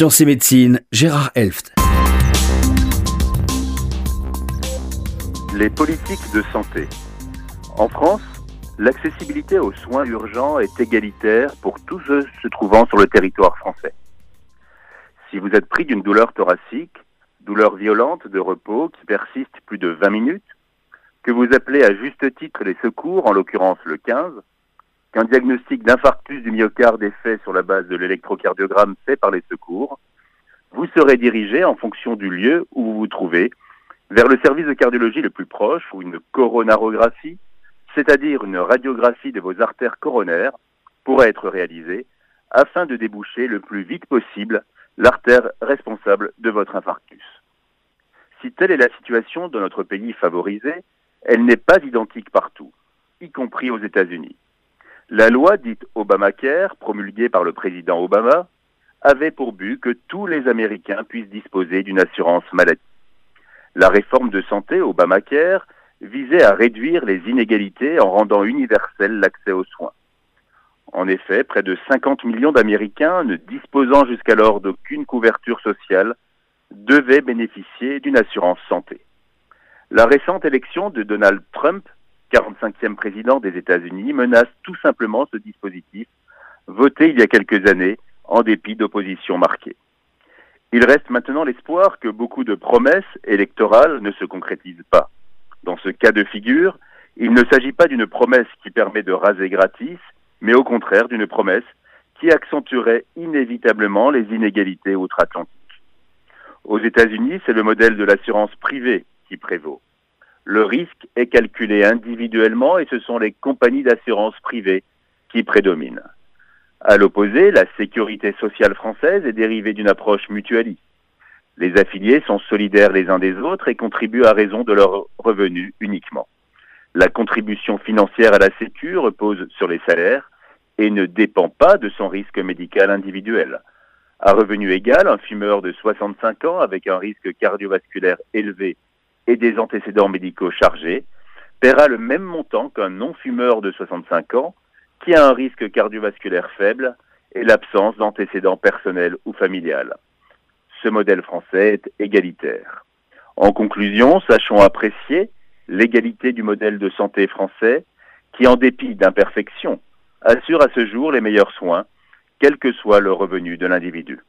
Sciences et médecine, Gérard Elft. Les politiques de santé. En France, l'accessibilité aux soins urgents est égalitaire pour tous ceux se trouvant sur le territoire français. Si vous êtes pris d'une douleur thoracique, douleur violente de repos qui persiste plus de 20 minutes, que vous appelez à juste titre les secours, en l'occurrence le 15, qu'un diagnostic d'infarctus du myocarde est fait sur la base de l'électrocardiogramme fait par les secours, vous serez dirigé en fonction du lieu où vous vous trouvez vers le service de cardiologie le plus proche ou une coronarographie, c'est-à-dire une radiographie de vos artères coronaires, pourra être réalisée afin de déboucher le plus vite possible l'artère responsable de votre infarctus. Si telle est la situation dans notre pays favorisé, elle n'est pas identique partout, y compris aux États-Unis. La loi dite Obamacare, promulguée par le président Obama, avait pour but que tous les Américains puissent disposer d'une assurance maladie. La réforme de santé Obamacare visait à réduire les inégalités en rendant universel l'accès aux soins. En effet, près de 50 millions d'Américains ne disposant jusqu'alors d'aucune couverture sociale devaient bénéficier d'une assurance santé. La récente élection de Donald Trump 45e président des États-Unis, menace tout simplement ce dispositif, voté il y a quelques années en dépit d'opposition marquée. Il reste maintenant l'espoir que beaucoup de promesses électorales ne se concrétisent pas. Dans ce cas de figure, il ne s'agit pas d'une promesse qui permet de raser gratis, mais au contraire d'une promesse qui accentuerait inévitablement les inégalités outre-Atlantique. Aux États-Unis, c'est le modèle de l'assurance privée qui prévaut. Le risque est calculé individuellement et ce sont les compagnies d'assurance privées qui prédominent. À l'opposé, la sécurité sociale française est dérivée d'une approche mutualiste. Les affiliés sont solidaires les uns des autres et contribuent à raison de leurs revenus uniquement. La contribution financière à la Sécu repose sur les salaires et ne dépend pas de son risque médical individuel. À revenu égal, un fumeur de 65 ans avec un risque cardiovasculaire élevé et des antécédents médicaux chargés paiera le même montant qu'un non-fumeur de 65 ans qui a un risque cardiovasculaire faible et l'absence d'antécédents personnels ou familiales. Ce modèle français est égalitaire. En conclusion, sachons apprécier l'égalité du modèle de santé français qui, en dépit d'imperfections, assure à ce jour les meilleurs soins, quel que soit le revenu de l'individu.